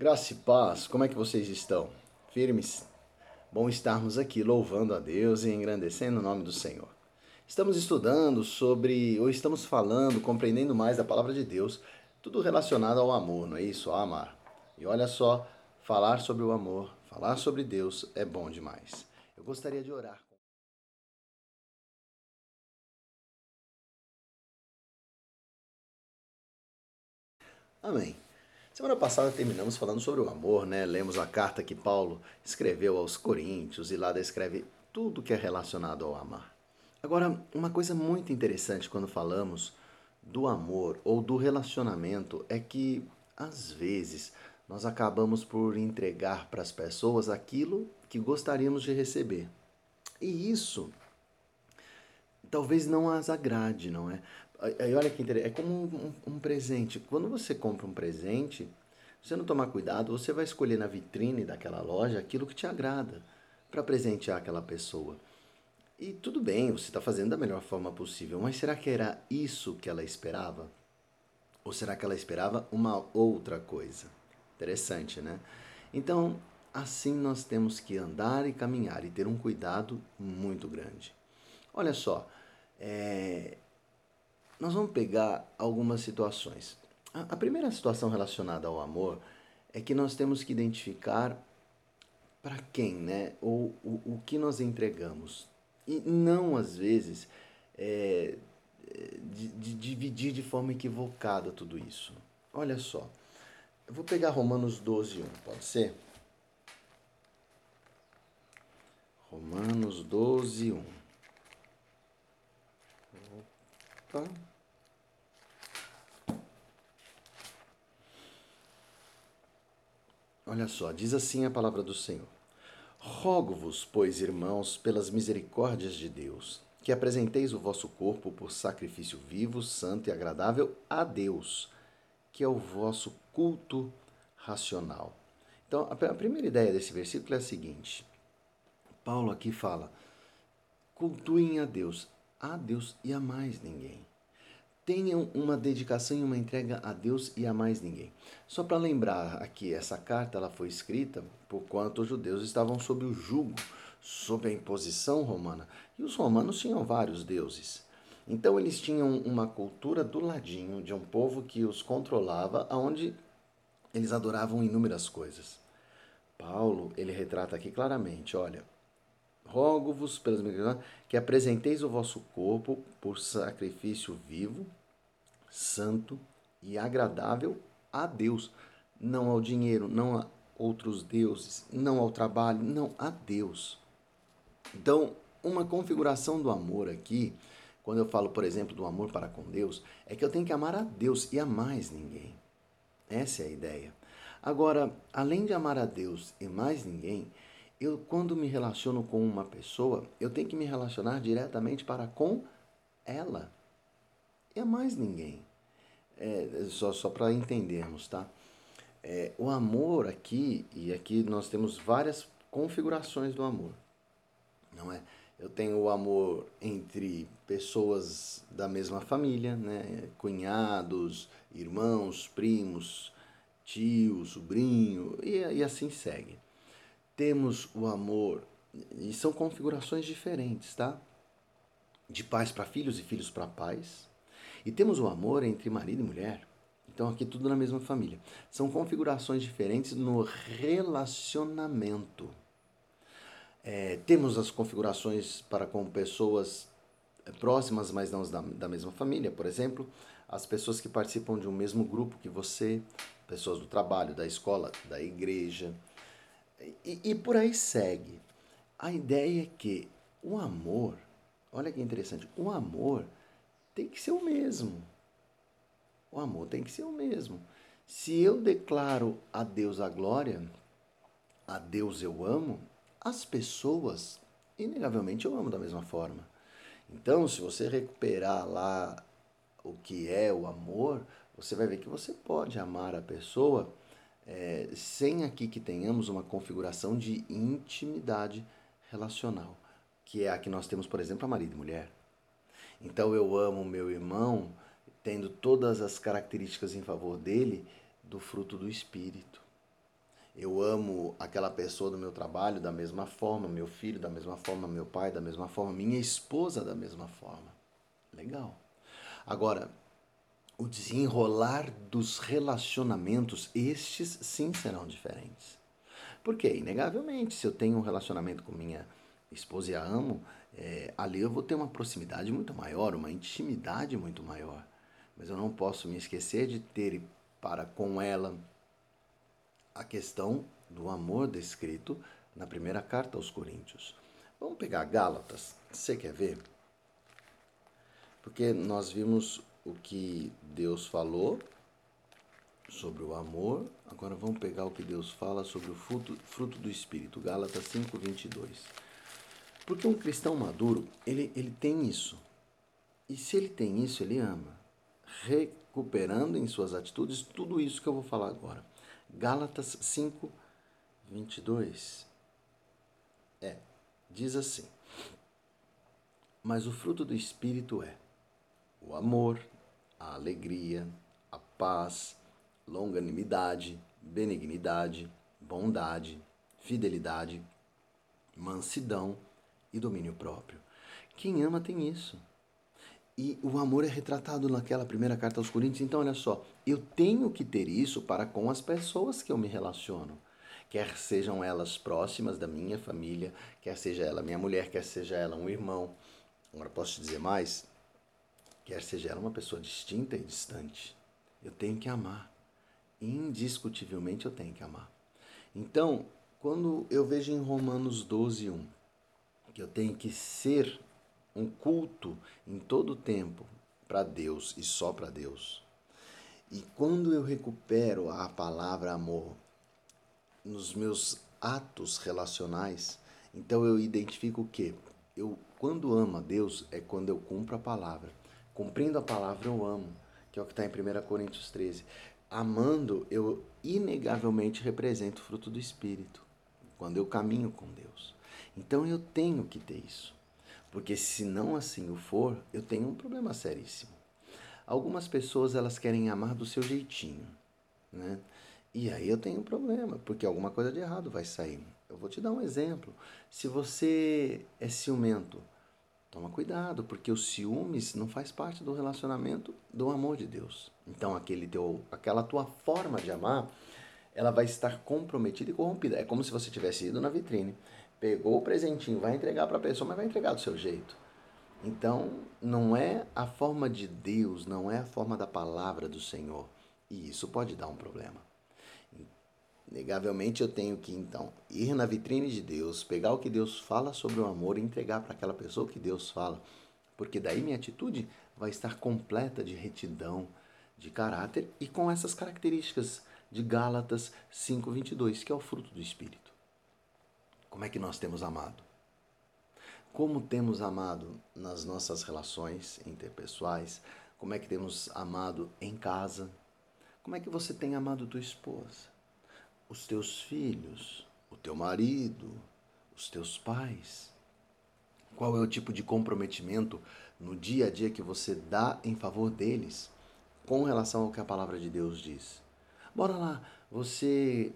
Graça e paz, como é que vocês estão? Firmes? Bom estarmos aqui louvando a Deus e engrandecendo o nome do Senhor. Estamos estudando sobre, ou estamos falando, compreendendo mais a palavra de Deus, tudo relacionado ao amor, não é isso? A amar. E olha só, falar sobre o amor, falar sobre Deus é bom demais. Eu gostaria de orar. Amém. Semana passada terminamos falando sobre o amor, né? Lemos a carta que Paulo escreveu aos Coríntios e lá descreve tudo que é relacionado ao amar. Agora, uma coisa muito interessante quando falamos do amor ou do relacionamento é que às vezes nós acabamos por entregar para as pessoas aquilo que gostaríamos de receber. E isso talvez não as agrade, não é? Aí olha que interessante, é como um, um, presente. Quando você compra um presente, se você não tomar cuidado, você vai escolher na vitrine daquela loja aquilo que te agrada para presentear aquela pessoa. E tudo bem, você está fazendo da melhor forma possível, mas será que era isso que ela esperava? Ou será que ela esperava uma outra coisa? Interessante, né? Então, assim nós temos que andar e caminhar e ter um cuidado muito grande. Olha só, é, nós vamos pegar algumas situações. A, primeira situação relacionada ao amor é que nós temos que identificar para quem, né? Ou o, o que nós entregamos. E não, às vezes, é, de, de dividir de forma equivocada tudo isso. Olha só. Eu vou pegar Romanos 12, 1, pode ser? Romanos 12, 1. Opa. Olha só, diz assim a palavra do Senhor: Rogo-vos, pois, irmãos, pelas misericórdias de Deus, que apresenteis o vosso corpo por sacrifício vivo, santo e agradável a Deus, que é o vosso culto racional. Então, a primeira ideia desse versículo é a seguinte: Paulo aqui fala: cultuem a Deus, a Deus e a mais ninguém tenham uma dedicação e uma entrega a Deus e a mais ninguém. Só para lembrar aqui, essa carta ela foi escrita por quanto os judeus estavam sob o jugo, sob a imposição romana. E os romanos tinham vários deuses. Então eles tinham uma cultura do ladinho de um povo que os controlava, aonde eles adoravam inúmeras coisas. Paulo, ele retrata aqui claramente, olha, rogo-vos pelas que apresenteis o vosso corpo por sacrifício vivo, santo e agradável a Deus, não ao dinheiro, não a outros deuses, não ao trabalho, não a Deus. Então, uma configuração do amor aqui, quando eu falo, por exemplo, do amor para com Deus, é que eu tenho que amar a Deus e a mais ninguém. Essa é a ideia. Agora, além de amar a Deus e mais ninguém, eu quando me relaciono com uma pessoa, eu tenho que me relacionar diretamente para com ela é mais ninguém. É, só só para entendermos, tá? É, o amor aqui, e aqui nós temos várias configurações do amor, não é? Eu tenho o amor entre pessoas da mesma família, né? cunhados, irmãos, primos, tio, sobrinho, e, e assim segue. Temos o amor, e são configurações diferentes, tá? De pais para filhos e filhos para pais, e temos o amor entre marido e mulher. Então, aqui tudo na mesma família. São configurações diferentes no relacionamento. É, temos as configurações para com pessoas é, próximas, mas não da, da mesma família. Por exemplo, as pessoas que participam de um mesmo grupo que você, pessoas do trabalho, da escola, da igreja. E, e por aí segue. A ideia é que o amor, olha que interessante, o amor tem que ser o mesmo. O amor tem que ser o mesmo. Se eu declaro a Deus a glória, a Deus eu amo, as pessoas, inegavelmente, eu amo da mesma forma. Então, se você recuperar lá o que é o amor, você vai ver que você pode amar a pessoa é, sem aqui que tenhamos uma configuração de intimidade relacional, que é a que nós temos, por exemplo, a marido e mulher. Então eu amo meu irmão, tendo todas as características em favor dele do fruto do Espírito. Eu amo aquela pessoa do meu trabalho da mesma forma, meu filho da mesma forma, meu pai da mesma forma, minha esposa da mesma forma. Legal. Agora, o desenrolar dos relacionamentos, estes sim serão diferentes. Porque, inegavelmente, se eu tenho um relacionamento com minha esposa e a amo, é, ali eu vou ter uma proximidade muito maior, uma intimidade muito maior. Mas eu não posso me esquecer de ter para com ela a questão do amor descrito na primeira carta aos Coríntios. Vamos pegar Gálatas, você quer ver? Porque nós vimos o que Deus falou sobre o amor, agora vamos pegar o que Deus fala sobre o fruto, fruto do Espírito, Gálatas 5, 22. Porque um cristão maduro, ele, ele tem isso. E se ele tem isso, ele ama. Recuperando em suas atitudes tudo isso que eu vou falar agora. Gálatas 5, 22. É, diz assim: Mas o fruto do Espírito é o amor, a alegria, a paz, longanimidade, benignidade, bondade, fidelidade, mansidão e domínio próprio. Quem ama tem isso. E o amor é retratado naquela primeira carta aos Coríntios. Então, olha só, eu tenho que ter isso para com as pessoas que eu me relaciono. Quer sejam elas próximas da minha família, quer seja ela minha mulher, quer seja ela um irmão. Agora, posso te dizer mais? Quer seja ela uma pessoa distinta e distante. Eu tenho que amar. Indiscutivelmente eu tenho que amar. Então, quando eu vejo em Romanos 12, 1, que eu tenho que ser um culto em todo o tempo para Deus e só para Deus. E quando eu recupero a palavra amor nos meus atos relacionais, então eu identifico o quê? Eu, quando amo a Deus, é quando eu cumpro a palavra. Cumprindo a palavra, eu amo, que é o que está em 1 Coríntios 13. Amando, eu inegavelmente represento o fruto do Espírito, quando eu caminho com Deus. Então eu tenho que ter isso. Porque se não assim o for, eu tenho um problema seríssimo. Algumas pessoas elas querem amar do seu jeitinho, né? E aí eu tenho um problema, porque alguma coisa de errado vai sair. Eu vou te dar um exemplo. Se você é ciumento, toma cuidado, porque o ciúmes não faz parte do relacionamento do amor de Deus. Então aquele teu, aquela tua forma de amar, ela vai estar comprometida e corrompida. É como se você tivesse ido na vitrine pegou o presentinho, vai entregar para a pessoa, mas vai entregar do seu jeito. Então, não é a forma de Deus, não é a forma da palavra do Senhor. E isso pode dar um problema. Negavelmente eu tenho que então ir na vitrine de Deus, pegar o que Deus fala sobre o amor e entregar para aquela pessoa que Deus fala, porque daí minha atitude vai estar completa de retidão, de caráter e com essas características de Gálatas 5:22, que é o fruto do espírito. Como é que nós temos amado? Como temos amado nas nossas relações interpessoais? Como é que temos amado em casa? Como é que você tem amado tua esposa? Os teus filhos? O teu marido? Os teus pais? Qual é o tipo de comprometimento no dia a dia que você dá em favor deles com relação ao que a palavra de Deus diz? Bora lá, você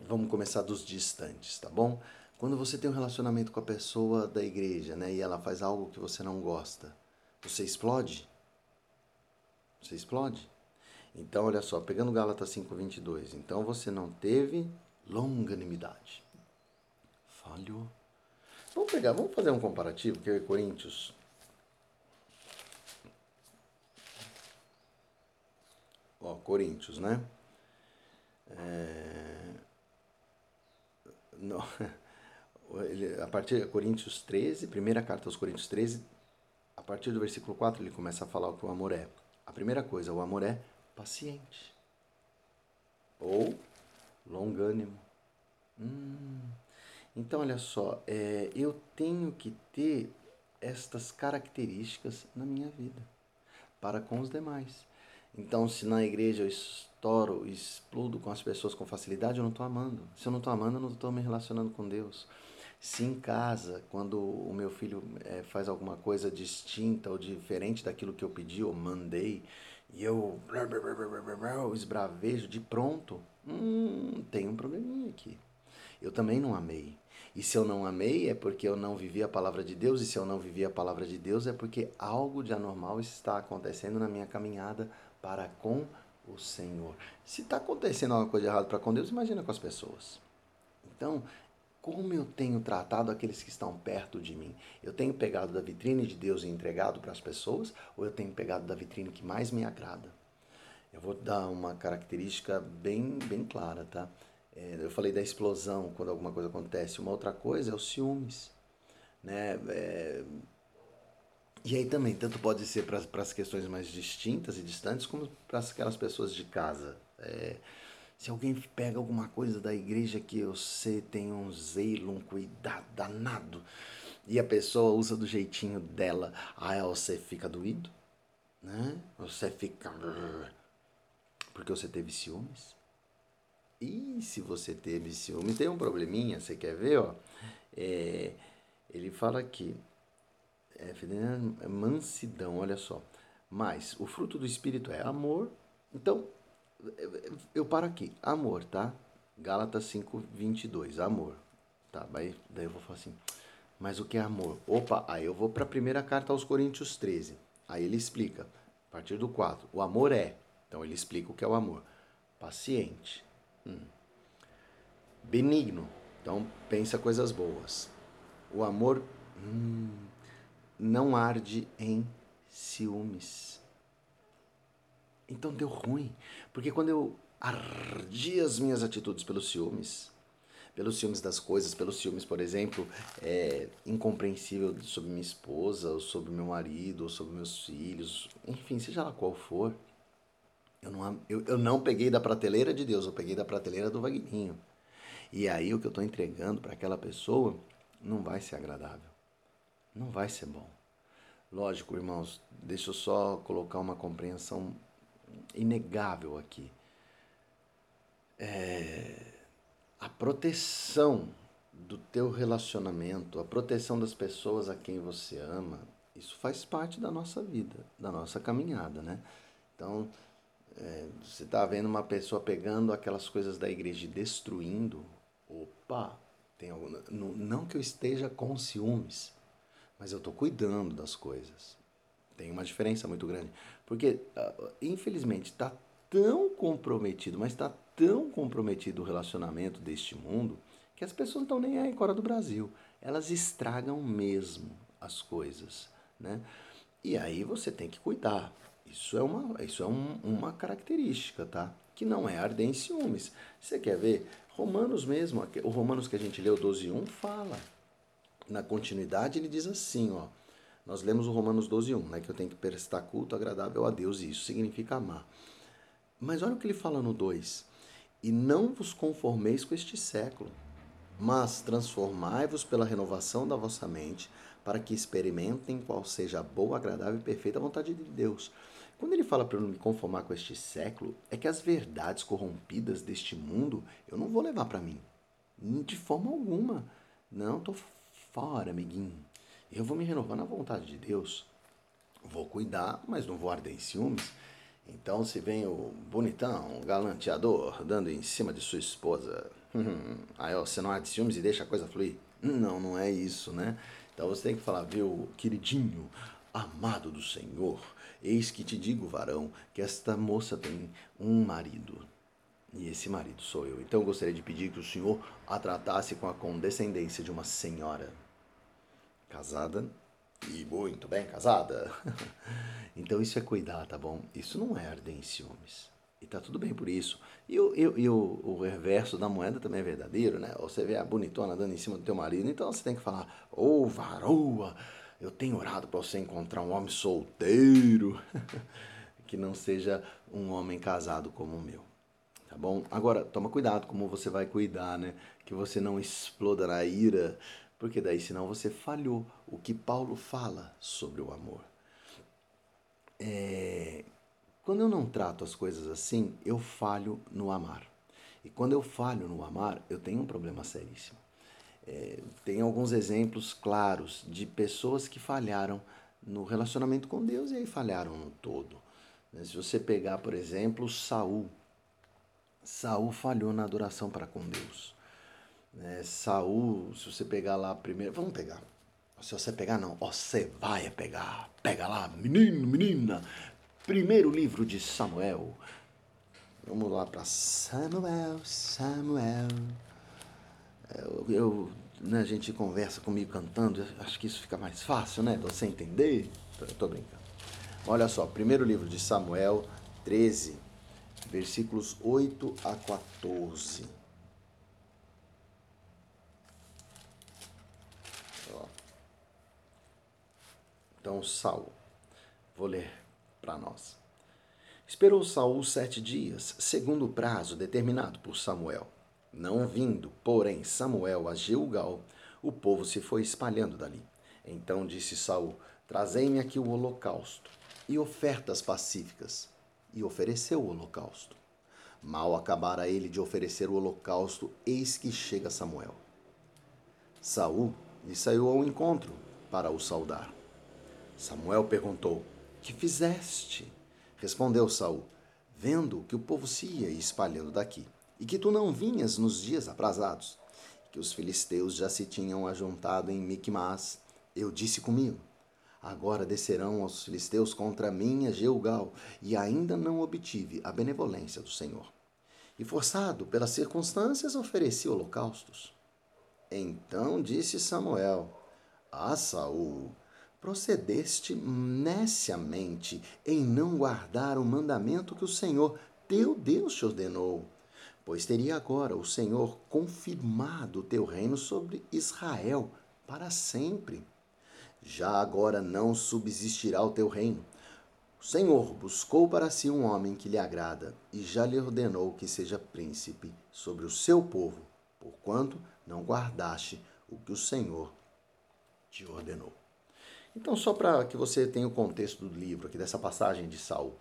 Vamos começar dos distantes, tá bom? Quando você tem um relacionamento com a pessoa da igreja, né, e ela faz algo que você não gosta, você explode? Você explode? Então, olha só, pegando Gálatas 5:22, então você não teve longanimidade. Falhou. Vamos pegar, vamos fazer um comparativo, que é Coríntios Ó, Coríntios, né? É... Não. Ele, a partir de Coríntios 13, primeira carta aos Coríntios 13, a partir do versículo 4, ele começa a falar o que o amor é. A primeira coisa, o amor é paciente. Ou longânimo. Hum. Então, olha só, é, eu tenho que ter estas características na minha vida para com os demais. Então, se na igreja eu estouro, explodo com as pessoas com facilidade, eu não estou amando. Se eu não estou amando, eu não estou me relacionando com Deus. Se em casa, quando o meu filho é, faz alguma coisa distinta ou diferente daquilo que eu pedi ou mandei, e eu esbravejo de pronto, hum, tem um probleminha aqui. Eu também não amei. E se eu não amei é porque eu não vivi a palavra de Deus, e se eu não vivi a palavra de Deus é porque algo de anormal está acontecendo na minha caminhada para com o Senhor. Se está acontecendo alguma coisa errada para com Deus, imagina com as pessoas. Então, como eu tenho tratado aqueles que estão perto de mim? Eu tenho pegado da vitrine de Deus e entregado para as pessoas ou eu tenho pegado da vitrine que mais me agrada? Eu vou dar uma característica bem, bem clara, tá? É, eu falei da explosão quando alguma coisa acontece. Uma outra coisa é os ciúmes, né? É, e aí também, tanto pode ser para as questões mais distintas e distantes, como para aquelas pessoas de casa. É, se alguém pega alguma coisa da igreja que você tem um zelo, um cuidado danado, e a pessoa usa do jeitinho dela, aí você fica doído, né? Você fica. Porque você teve ciúmes. E se você teve ciúmes, tem um probleminha, você quer ver, ó? É, ele fala aqui, é, é mansidão, olha só. Mas o fruto do Espírito é amor. Então, eu paro aqui. Amor, tá? Gálatas 5, 22. Amor. Tá, daí, daí eu vou falar assim. Mas o que é amor? Opa, aí eu vou para a primeira carta aos Coríntios 13. Aí ele explica, a partir do 4. O amor é. Então ele explica o que é o amor. Paciente. Hum. Benigno. Então pensa coisas boas. O amor hum, não arde em ciúmes. Então deu ruim. Porque quando eu ardi as minhas atitudes pelos ciúmes, pelos ciúmes das coisas, pelos ciúmes, por exemplo, é, incompreensível sobre minha esposa, ou sobre meu marido, ou sobre meus filhos, enfim, seja lá qual for, eu não, eu, eu não peguei da prateleira de Deus, eu peguei da prateleira do Vagninho. E aí o que eu estou entregando para aquela pessoa não vai ser agradável, não vai ser bom. Lógico, irmãos, deixa eu só colocar uma compreensão inegável aqui. É, a proteção do teu relacionamento, a proteção das pessoas a quem você ama, isso faz parte da nossa vida, da nossa caminhada, né? Então, é, você está vendo uma pessoa pegando aquelas coisas da igreja e destruindo, opa, tem algum, não, não que eu esteja com ciúmes, mas eu estou cuidando das coisas. Tem uma diferença muito grande. Porque, ah, infelizmente, está tão comprometido, mas está tão comprometido o relacionamento deste mundo que as pessoas não estão nem aí fora do Brasil. Elas estragam mesmo as coisas, né? E aí você tem que cuidar. Isso é uma, isso é um, uma característica, tá? Que não é arder em ciúmes. Você quer ver? Romanos mesmo, o Romanos que a gente leu 12.1 fala. Na continuidade ele diz assim, ó. Nós lemos o Romanos 12, 1, né, que eu tenho que prestar culto agradável a Deus, e isso significa amar. Mas olha o que ele fala no 2: E não vos conformeis com este século, mas transformai-vos pela renovação da vossa mente, para que experimentem qual seja a boa, agradável e perfeita vontade de Deus. Quando ele fala para eu não me conformar com este século, é que as verdades corrompidas deste mundo eu não vou levar para mim. De forma alguma. Não, tô fora, amiguinho. Eu vou me renovar na vontade de Deus. Vou cuidar, mas não vou arder em ciúmes. Então, se vem o bonitão, galanteador, dando em cima de sua esposa, aí ó, você não arde ciúmes e deixa a coisa fluir. Não, não é isso, né? Então você tem que falar, viu, queridinho, amado do Senhor, eis que te digo, varão, que esta moça tem um marido. E esse marido sou eu. Então eu gostaria de pedir que o Senhor a tratasse com a condescendência de uma senhora casada e muito bem casada. então isso é cuidar, tá bom? Isso não é arder em ciúmes. E tá tudo bem por isso. E, o, e, e o, o, reverso da moeda também é verdadeiro, né? Você vê a bonitona dando em cima do teu marido, então você tem que falar, ô oh, varoa, eu tenho orado para você encontrar um homem solteiro, que não seja um homem casado como o meu. Tá bom? Agora, toma cuidado como você vai cuidar, né? Que você não exploda na ira porque daí senão você falhou o que Paulo fala sobre o amor. É, quando eu não trato as coisas assim, eu falho no amar. E quando eu falho no amar, eu tenho um problema seríssimo. É, tem alguns exemplos claros de pessoas que falharam no relacionamento com Deus e aí falharam no todo. Né? Se você pegar, por exemplo, Saul, Saul falhou na adoração para com Deus. Né? Saul, se você pegar lá primeiro, vamos pegar. Se você pegar, não, você vai pegar. Pega lá, menino, menina. Primeiro livro de Samuel. Vamos lá para Samuel, Samuel. Eu, eu né, a gente conversa comigo cantando, acho que isso fica mais fácil, né? Você entender. Tô, tô brincando. Olha só, primeiro livro de Samuel 13, versículos 8 a 14. Então, Saul, vou ler para nós. Esperou Saul sete dias, segundo o prazo determinado por Samuel. Não vindo, porém, Samuel a Gilgal, o povo se foi espalhando dali. Então disse Saul: Trazei-me aqui o holocausto e ofertas pacíficas. E ofereceu o holocausto. Mal acabara ele de oferecer o holocausto, eis que chega Samuel. Saul lhe saiu ao encontro para o saudar. Samuel perguntou: Que fizeste? Respondeu Saul: Vendo que o povo se ia espalhando daqui, e que tu não vinhas nos dias aprazados, que os filisteus já se tinham ajuntado em Micmas, eu disse comigo: Agora descerão os filisteus contra mim a Gilgal, e ainda não obtive a benevolência do Senhor. E forçado pelas circunstâncias, ofereci holocaustos. Então disse Samuel: Ah, Saul, procedeste neciamente em não guardar o mandamento que o Senhor, teu Deus, te ordenou. Pois teria agora o Senhor confirmado o teu reino sobre Israel para sempre. Já agora não subsistirá o teu reino. O Senhor buscou para si um homem que lhe agrada e já lhe ordenou que seja príncipe sobre o seu povo, porquanto não guardaste o que o Senhor te ordenou. Então, só para que você tenha o contexto do livro, aqui dessa passagem de Saul.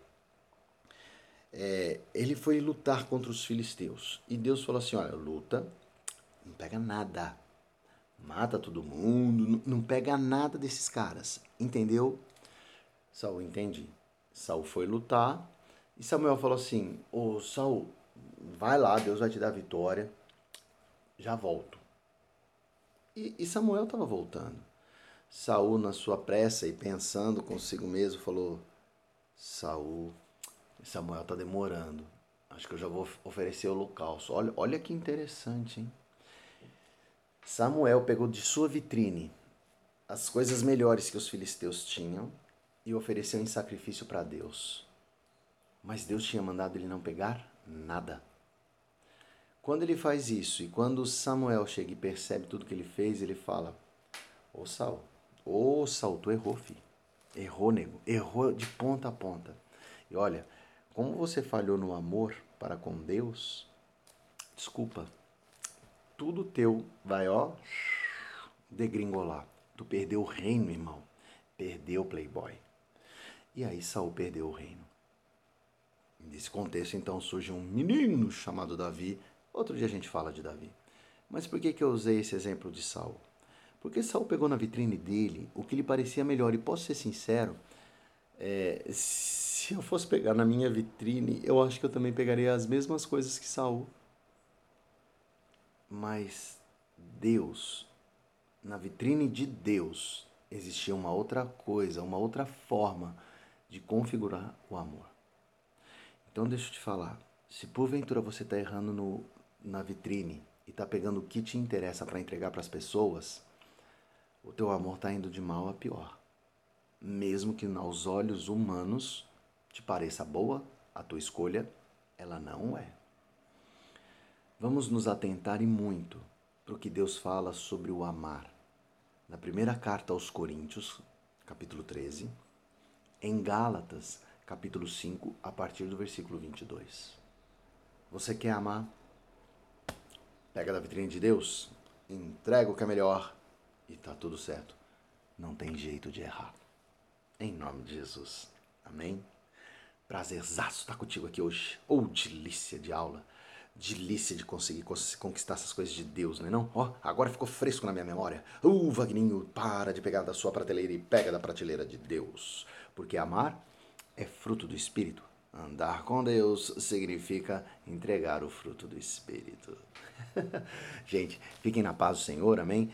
É, ele foi lutar contra os filisteus. E Deus falou assim: olha, luta, não pega nada. Mata todo mundo, não pega nada desses caras. Entendeu? Saul, entendi. Saul foi lutar. E Samuel falou assim: Ô Saul, vai lá, Deus vai te dar vitória. Já volto. E, e Samuel estava voltando. Saul, na sua pressa e pensando consigo mesmo, falou: Saul, Samuel está demorando. Acho que eu já vou oferecer o holocausto. Olha, olha que interessante, hein? Samuel pegou de sua vitrine as coisas melhores que os filisteus tinham e ofereceu em sacrifício para Deus. Mas Deus tinha mandado ele não pegar nada. Quando ele faz isso e quando Samuel chega e percebe tudo que ele fez, ele fala: Ô Saul, Saul, tu errou, filho. Errou, nego. Errou de ponta a ponta. E olha, como você falhou no amor para com Deus, desculpa, tudo teu vai, ó, degringolar. Tu perdeu o reino, irmão. Perdeu o playboy. E aí Saul perdeu o reino. Nesse contexto, então, surge um menino chamado Davi. Outro dia a gente fala de Davi. Mas por que, que eu usei esse exemplo de Saul? Porque Saul pegou na vitrine dele o que lhe parecia melhor. E posso ser sincero, é, se eu fosse pegar na minha vitrine, eu acho que eu também pegaria as mesmas coisas que Saul. Mas Deus, na vitrine de Deus, existia uma outra coisa, uma outra forma de configurar o amor. Então deixa eu te falar, se porventura você está errando no, na vitrine e está pegando o que te interessa para entregar para as pessoas, o teu amor está indo de mal a pior. Mesmo que aos olhos humanos te pareça boa, a tua escolha, ela não é. Vamos nos atentar e muito para o que Deus fala sobre o amar. Na primeira carta aos Coríntios, capítulo 13, em Gálatas, capítulo 5, a partir do versículo 22. Você quer amar? Pega da vitrine de Deus, entrega o que é melhor e tá tudo certo. Não tem jeito de errar. Em nome de Jesus. Amém? Prazerzaço estar contigo aqui hoje. Ou oh, delícia de aula. Delícia de conseguir conquistar essas coisas de Deus, não é não? Ó, oh, agora ficou fresco na minha memória. Uh, Vagninho, para de pegar da sua prateleira e pega da prateleira de Deus. Porque amar é fruto do Espírito. Andar com Deus significa entregar o fruto do Espírito. Gente, fiquem na paz do Senhor, amém?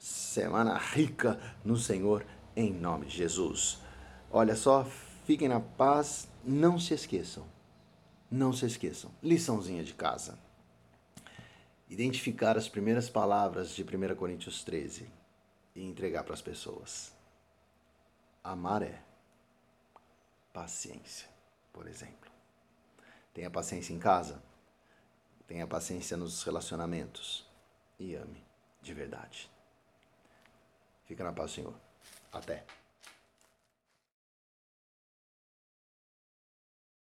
Semana rica no Senhor, em nome de Jesus. Olha só, fiquem na paz, não se esqueçam. Não se esqueçam. Liçãozinha de casa. Identificar as primeiras palavras de 1 Coríntios 13 e entregar para as pessoas. Amar é paciência, por exemplo. Tenha paciência em casa, tenha paciência nos relacionamentos e ame de verdade. Fica na paz, Senhor. Até.